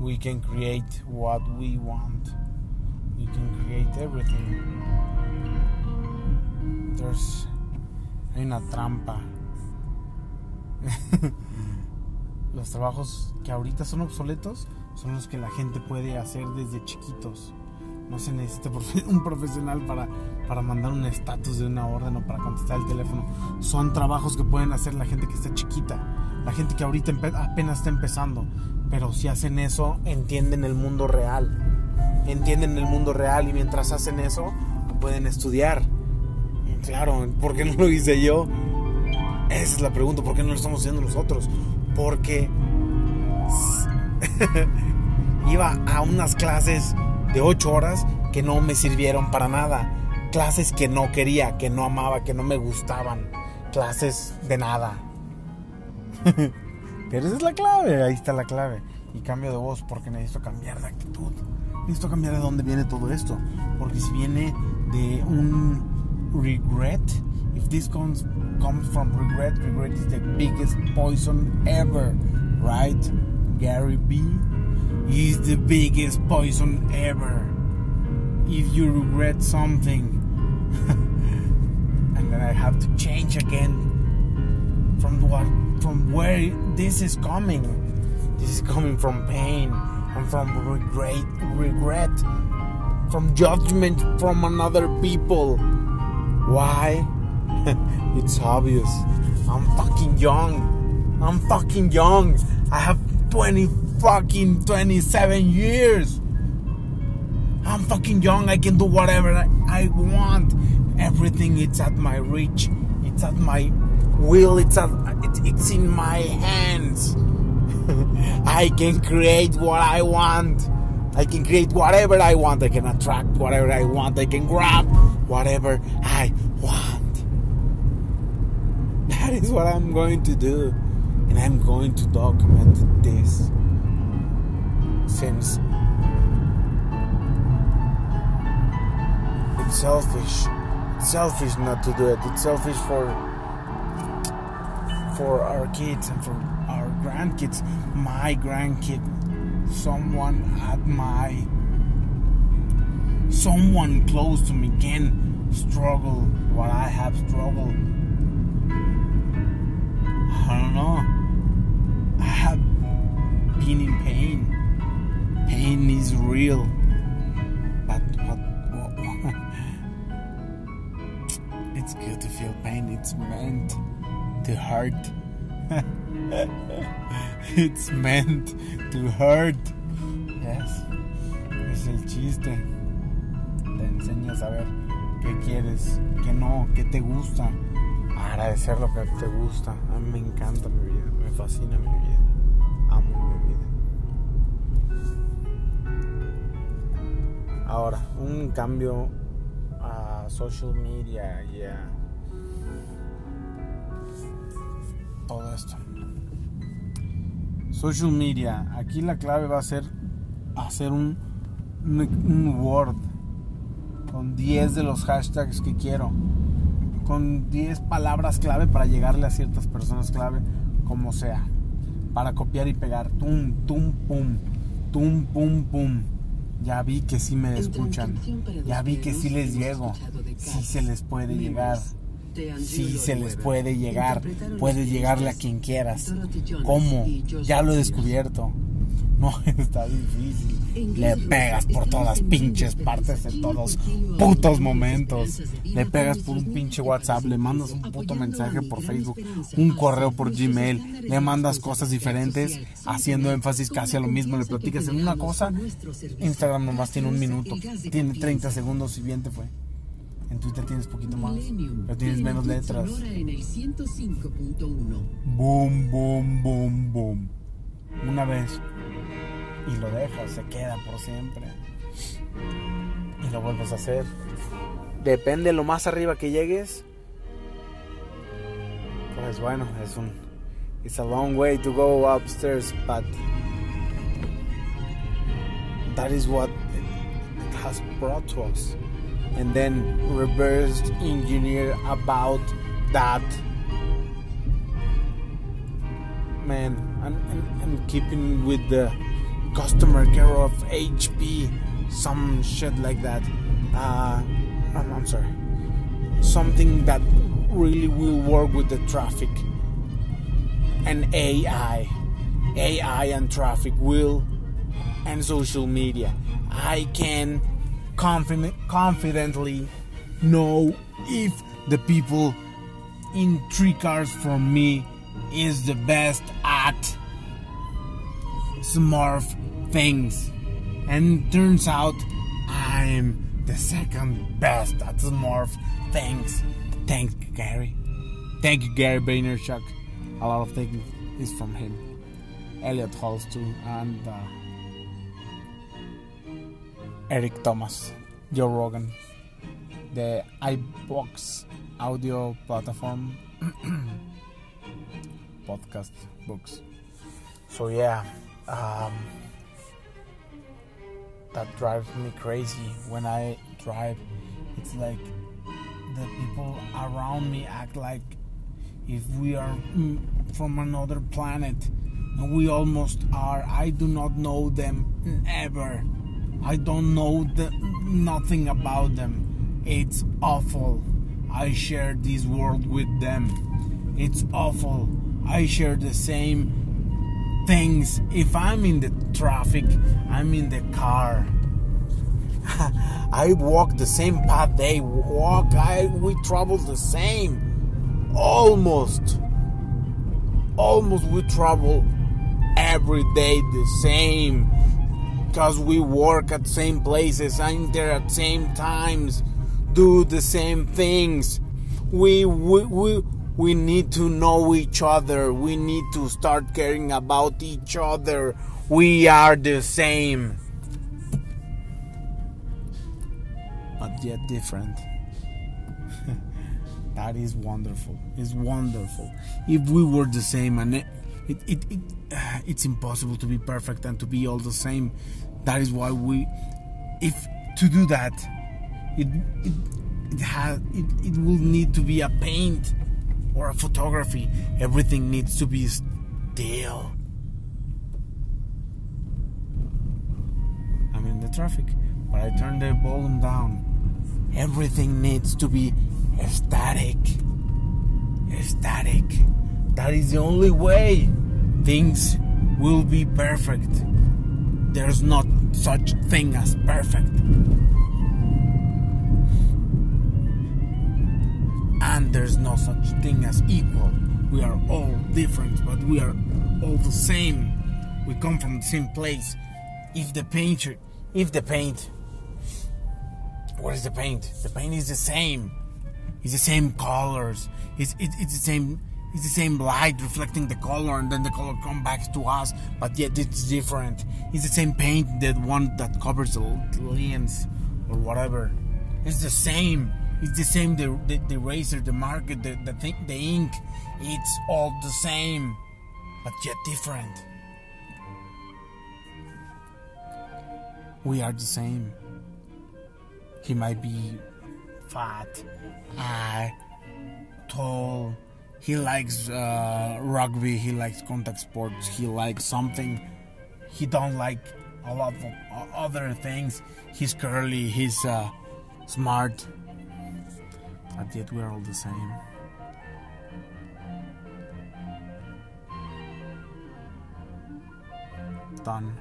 we can create what we want. We can create everything. There's hay una trampa. los trabajos que ahorita son obsoletos son los que la gente puede hacer desde chiquitos. No se necesita un profesional para, para mandar un estatus de una orden o para contestar el teléfono. Son trabajos que pueden hacer la gente que está chiquita, la gente que ahorita apenas está empezando. Pero si hacen eso, entienden el mundo real. Entienden el mundo real y mientras hacen eso, pueden estudiar. Claro, ¿por qué no lo hice yo? Esa es la pregunta, ¿por qué no lo estamos haciendo nosotros? Porque iba a unas clases de 8 horas que no me sirvieron para nada. Clases que no quería, que no amaba, que no me gustaban. Clases de nada. Pero esa es la clave, ahí está la clave. Y cambio de voz porque necesito cambiar de actitud. Necesito cambiar de dónde viene todo esto. Porque si viene de un regret, if this comes, comes from regret, regret is the biggest poison ever, right? Gary B is the biggest poison ever. If you regret something, and then I have to change again from what from where this is coming. This is coming from pain and from regret, regret, from judgment from another people. Why? it's obvious. I'm fucking young. I'm fucking young. I have 20 fucking 27 years. I'm fucking young. I can do whatever I, want. Everything it's at my reach. It's at my will. It's at it, it's in my hands. I can create what I want. I can create whatever I want. I can attract whatever I want. I can grab whatever I want. That is what I'm going to do and I'm going to document this since it's selfish. It's selfish not to do it. It's selfish for for our kids and for our grandkids. My grandkid, someone at my someone close to me can struggle what I have struggled. I don't know. I have been in pain. Pain is real. But what, what, it's good to feel pain. It's meant to hurt. it's meant to hurt. Yes. Es el chiste. Te enseñas a ver qué quieres, qué no, qué te gusta. Agradecer lo que te gusta. Me encanta mi vida fascina mi vida. Amo mi vida. Ahora, un cambio a social media y a todo esto. Social media, aquí la clave va a ser hacer un, un, un Word con 10 de los hashtags que quiero, con 10 palabras clave para llegarle a ciertas personas clave como sea, para copiar y pegar, tum, tum, pum, tum, pum, pum. Ya vi que sí me escuchan, ya vi que sí les llego, sí se les puede llegar, sí se les puede llegar, puedes llegarle a quien quieras. ¿Cómo? Ya lo he descubierto. No está difícil. Le pegas por todas pinches partes en todos putos momentos. Le pegas por un pinche WhatsApp, le mandas un puto mensaje por Facebook, un correo por Gmail, le mandas cosas diferentes, haciendo énfasis casi a lo mismo, le platicas en una cosa. Instagram nomás tiene un minuto, tiene 30 segundos y bien te fue. En Twitter tienes poquito más, pero tienes menos letras. Boom, boom, boom, boom. Una vez y lo dejas, se queda por siempre. Y lo vuelves a hacer. Depende lo más arriba que llegues. Pues bueno, es un it's a long way to go upstairs, but that is what it has brought to us. And then reverse engineer about that. Man, and keeping with the customer care of HP, some shit like that. Uh, I'm, I'm sorry. Something that really will work with the traffic and AI. AI and traffic will and social media. I can confident, confidently know if the people in three cars from me is the best at smart things. And turns out I'm the second best at smart things. Thank you, Gary. Thank you, Gary Vaynerchuk. A lot of things is from him. Elliott Hulse too, and uh, Eric Thomas, Joe Rogan, the iVoox audio platform, podcast books. So yeah, um, that drives me crazy when I drive. It's like the people around me act like if we are mm, from another planet we almost are i do not know them ever i don't know the, nothing about them. It's awful. I share this world with them. It's awful. I share the same things. If i'm in the traffic i'm in the car. I walk the same path they walk. I we travel the same, almost, almost we travel every day the same, cause we work at same places, I'm there at same times, do the same things. We we we we need to know each other. We need to start caring about each other. We are the same. but yet different. that is wonderful. It's wonderful. If we were the same, and it, it, it, it it's impossible to be perfect and to be all the same. That is why we, if to do that, it it it has it, it will need to be a paint or a photography. Everything needs to be still. I'm in the traffic, but I turned the volume down everything needs to be static. Static. That is the only way things will be perfect. There's not such thing as perfect. And there's no such thing as equal. We are all different, but we are all the same. We come from the same place. If the painter, if the paint what is the paint? The paint is the same. It's the same colors. It's it, it's the same. It's the same light reflecting the color, and then the color comes back to us. But yet it's different. It's the same paint, the one that covers the lens or whatever. It's the same. It's the same. The the, the razor, the marker, the the thing, the ink. It's all the same, but yet different. We are the same. He might be fat, i tall. He likes uh, rugby. He likes contact sports. He likes something. He don't like a lot of other things. He's curly. He's uh, smart. But yet we're all the same. Done.